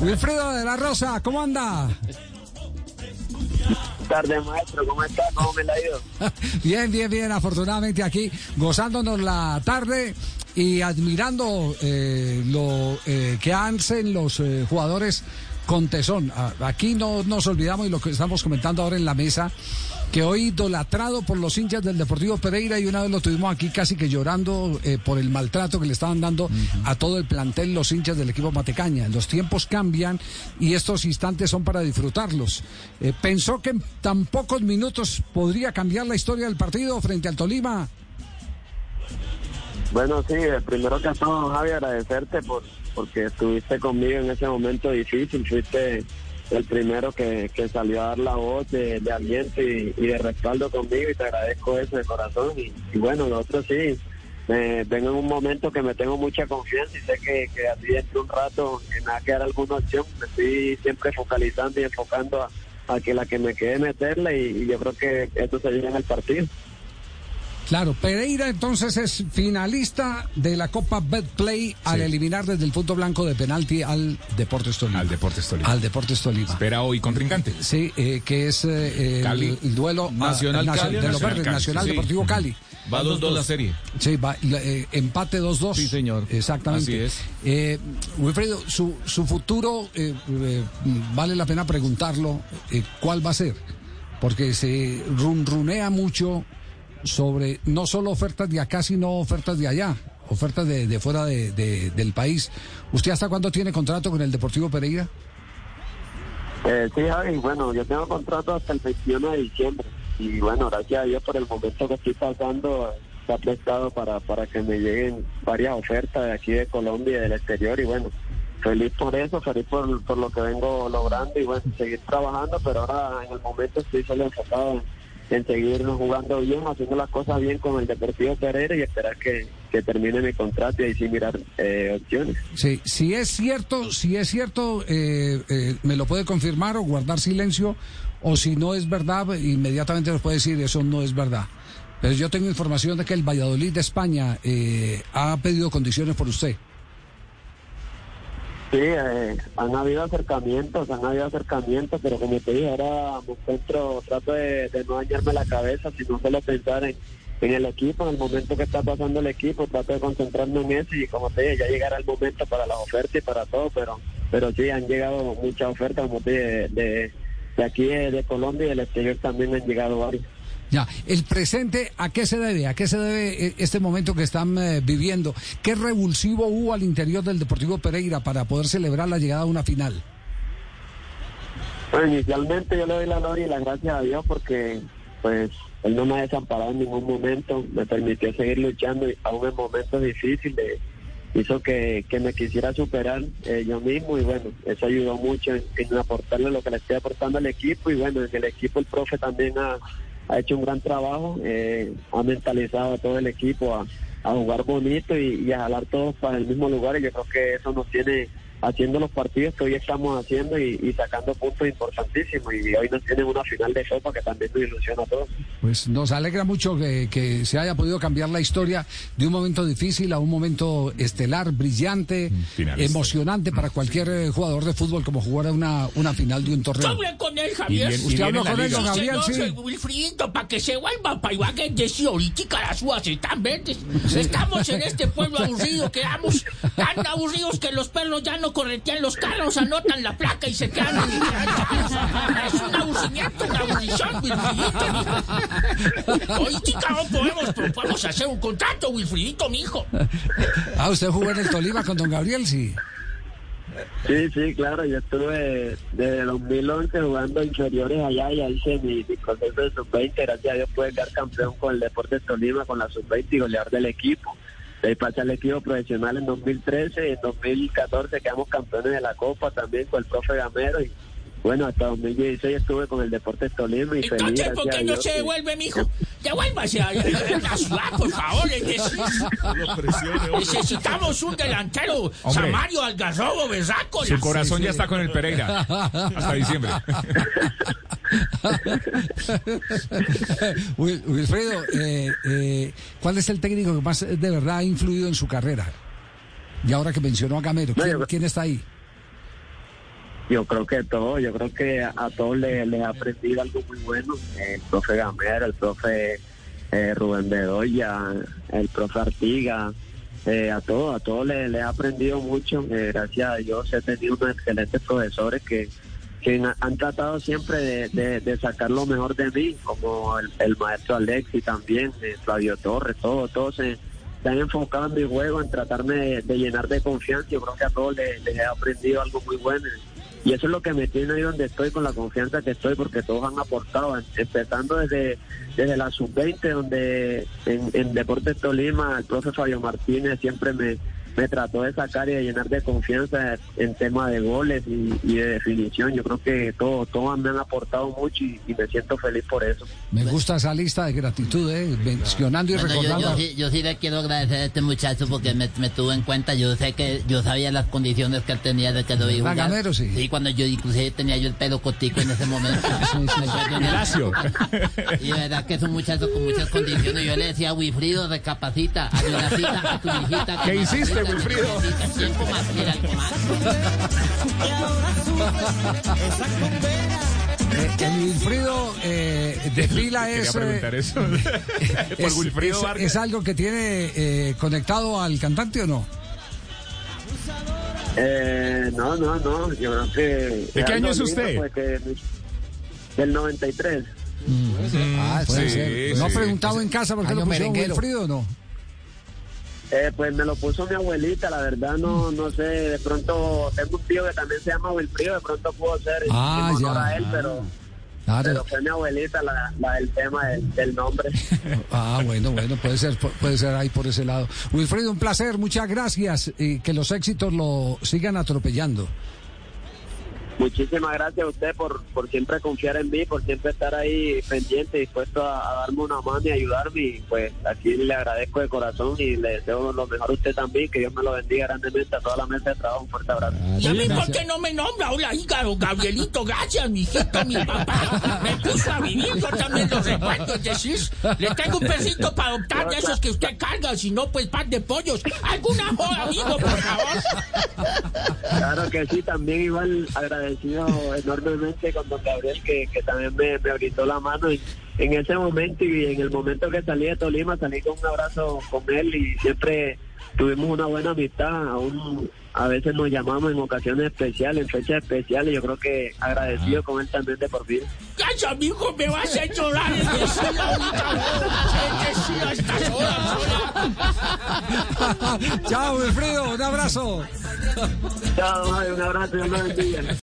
Wilfredo de la Rosa, ¿cómo anda? tardes, maestro. ¿Cómo está? ¿Cómo me la ha ido? bien, bien, bien. Afortunadamente aquí gozándonos la tarde y admirando eh, lo eh, que hacen los eh, jugadores con tesón. Aquí no nos olvidamos y lo que estamos comentando ahora en la mesa que hoy idolatrado por los hinchas del Deportivo Pereira y una vez lo tuvimos aquí casi que llorando eh, por el maltrato que le estaban dando a todo el plantel los hinchas del equipo Matecaña. Los tiempos cambian y estos instantes son para disfrutarlos. Eh, ¿Pensó que en tan pocos minutos podría cambiar la historia del partido frente al Tolima? Bueno, sí, eh, primero que todo, Javi, agradecerte por porque estuviste conmigo en ese momento difícil, fuiste el primero que, salió a dar la voz de, aliento y, de respaldo conmigo y te agradezco eso de corazón. Y, bueno, nosotros sí, me, vengo en un momento que me tengo mucha confianza y sé que, que así dentro de un rato me va a quedar alguna opción. Me estoy siempre focalizando y enfocando a, que la que me quede meterla y, yo creo que esto se viene en el partido. Claro, Pereira entonces es finalista de la Copa Betplay al eliminar desde el punto blanco de penalti al Deportes Tolima. Al Deportes Tolima. Al Deportes Tolima. Espera hoy contrincante. Sí, eh, que es eh, el, duelo nacional, de los verdes, Nacional Deportivo Cali. Va 2-2 la serie. Sí, va, eh, empate 2-2. Sí, señor. Exactamente. Así es. Wilfredo, su, su futuro, vale la pena preguntarlo, ¿cuál va a ser? Porque se runrunea mucho sobre no solo ofertas de acá, sino ofertas de allá, ofertas de, fuera de, del país. ¿Usted hasta cuándo tiene contrato con el Deportivo Pereira? Eh, sí, Javi, bueno, yo tengo contrato hasta el 21 de diciembre y bueno, gracias a Dios por el momento que estoy pasando, ha prestado para, para que me lleguen varias ofertas de aquí de Colombia y del exterior y bueno, feliz por eso, feliz por, por lo que vengo logrando y bueno, seguir trabajando, pero ahora en el momento estoy solo enfocado en en seguirnos jugando bien, haciendo las cosas bien con el Deportivo Pereira y esperar que, termine mi contrato y así mirar eh, opciones. Sí, si es cierto, si es cierto, eh, eh, me lo puede confirmar o guardar silencio, o si no es verdad, inmediatamente nos puede decir eso no es verdad. Pero yo tengo información de que el Valladolid de España ha pedido condiciones por usted. Sí, eh, han habido acercamientos, han habido acercamientos, pero como te dije, ahora me encuentro, trato de, no dañarme la cabeza, sino solo pensar en, el equipo, en el momento que está pasando el equipo, trato de concentrarme en eso y como te dije, ya llegará el momento para las ofertas y para todo, pero pero sí, han llegado muchas ofertas, como te dije, de, de aquí de Colombia y del exterior también han llegado varias. Ya, el presente, ¿a qué se debe? ¿A qué se debe eh, este momento que están eh, viviendo? ¿Qué revulsivo hubo al interior del Deportivo Pereira para poder celebrar la llegada a una final? Bueno, inicialmente yo le doy la gloria y las gracias a Dios porque pues él no me ha desamparado en ningún momento, me permitió seguir luchando aún en momentos difíciles, hizo que, me quisiera superar eh, yo mismo y bueno, eso ayudó mucho en, en, aportarle lo que le estoy aportando al equipo y bueno, en el equipo el profe también ha, ha hecho un gran trabajo, eh, ha mentalizado a todo el equipo a, jugar bonito y, y, a jalar todos para el mismo lugar y yo creo que eso nos tiene haciendo los partidos que hoy estamos haciendo y, sacando puntos importantísimos. Y hoy nos tienen una final de Copa que también nos ilusiona a todos. Pues nos alegra mucho que, se haya podido cambiar la historia de un momento difícil a un momento estelar, brillante, emocionante para cualquier eh, jugador de fútbol como jugar una, una final de un torneo. Hablé con él, Javier. ¿Usted habló con él, don Gabriel? Sí. Wilfridito, para que se vuelva para Ibagué de si ahorita las uvas están verdes. Estamos en este pueblo aburrido, quedamos tan aburridos que los perros ya no corretean los carros, anotan la placa y se quedan en el Es un abucimiento, una abolición, Wilfridito, Hoy, chica, no podemos, pero podemos hacer un contrato, Wilfridito, mijo. Ah, usted jugó en el Tolima con don Gabriel, sí. Sí, sí, claro, yo estuve desde 2011 jugando inferiores allá y ahí hice mi, proceso de sub-20, gracias a Dios pude quedar campeón con el Deportes Tolima, con la sub-20 y golear del equipo. De pasé al equipo profesional en 2013 y en 2014 quedamos campeones de la Copa también con el profe Gamero y bueno, hasta 2016 estuve con el Deportes Tolima y Entonces, feliz. ¿por qué no se devuelve, mijo? Devuélvase a, a la ciudad, por favor. Necesitamos un delantero, Samario Algarrobo, Berraco. Su corazón ya está con el Pereira hasta diciembre. Wilfredo, eh, eh, ¿cuál es el técnico que más de verdad ha influido en su carrera? Y ahora que mencionó a Gamero, ¿quién, ¿quién está ahí? yo creo que todo, yo creo que a, todos les, les he aprendido algo muy bueno. El profe Gamero, el profe eh, Rubén Bedoya, el profe Artiga, eh, a todos, a todos les, les he aprendido mucho. Eh, gracias a Dios he tenido unos excelentes profesores que, que han, tratado siempre de, de- sacar lo mejor de mí, como el, el maestro Alexi también, eh, Flavio Torres, todo, todos se, se han enfocado en mi juego, en tratarme de, de llenar de confianza. Yo creo que a todos les, les he aprendido algo muy bueno. Y eso es lo que me tiene ahí donde estoy, con la confianza que estoy, porque todos han aportado, em- empezando desde, desde la sub-20, donde en, en Deportes Tolima el profe Fabio Martínez siempre me, me trató de sacar y de llenar de confianza en tema de goles y, y de definición. Yo creo que todos todos me han aportado mucho y, y me siento feliz por eso. Me gusta esa lista de gratitud, ¿eh? mencionando y Bueno, yo, recordando. yo sí, yo sí le quiero agradecer a este muchacho porque me, me tuvo en cuenta. Yo sé que yo sabía las condiciones que él tenía de que lo iba a jugar. Gamero, sí. Sí, cuando yo inclusive tenía yo el pelo cotico en ese momento. Me acuerdo Y lacio. Y de verdad que es un muchacho con muchas condiciones. Yo le decía a Wilfrido, recapacita, cita a tu hijita. que ¿Qué hiciste, una Wilfrido? cita, Cinco más, mira, algo más. El Wilfrido eh, de fila Quería es, eh, eso. Es, Wilfrido es- algo que tiene eh, conectado al cantante o no? Eh, no, no, no, yo creo que... ¿De qué año es usted? pues, que- del 93. Ah, puede sí, ser. ¿No ha sí. preguntado en casa por qué Año lo pusieron. Wilfrido o no? Eh, pues me lo puso mi abuelita, la verdad no no sé, de pronto tengo un tío que también se llama Wilfrido, de pronto pudo ser Ah, ya. a él, pero, Claro. pero fue mi abuelita la, la del tema del, del nombre. Ah, bueno, bueno, puede ser, pu- puede ser ahí por ese lado. Wilfrido, un placer, muchas gracias y que los éxitos lo sigan atropellando. Muchísimas gracias a usted por, por siempre confiar en mí, por siempre estar ahí pendiente, dispuesto a, a darme una mano y ayudarme. Y pues aquí le agradezco de corazón y le deseo lo mejor a usted también, que Dios me lo bendiga grandemente a toda la mesa de trabajo. Un fuerte abrazo. ¿Y a mí por qué no me nombra? Hola, hígado, Gabrielito, gracias, mi hijito, mi papá. Me puso a vivir, yo también lo recuerdo. Es decir, le tengo un pesito para adoptar de esos que usted carga, si no, pues pan de pollos. ¿Alguna joda, amigo, por favor? Claro que sí, también igual agradecido enormemente con don Gabriel que, que también me, me brindó la mano en, en ese momento y en el momento que salí de Tolima salí con un abrazo con él y siempre tuvimos una buena amistad, aún a veces nos llamamos en ocasiones especiales, en fechas especiales, yo creo que agradecido con él también de por vida. Gracias, amigo, me vas a llorar. Es decir, la única joda. Es decir, a estas horas, hola. Chao, Wilfrido, un abrazo. Chao, un abrazo y una bendiga.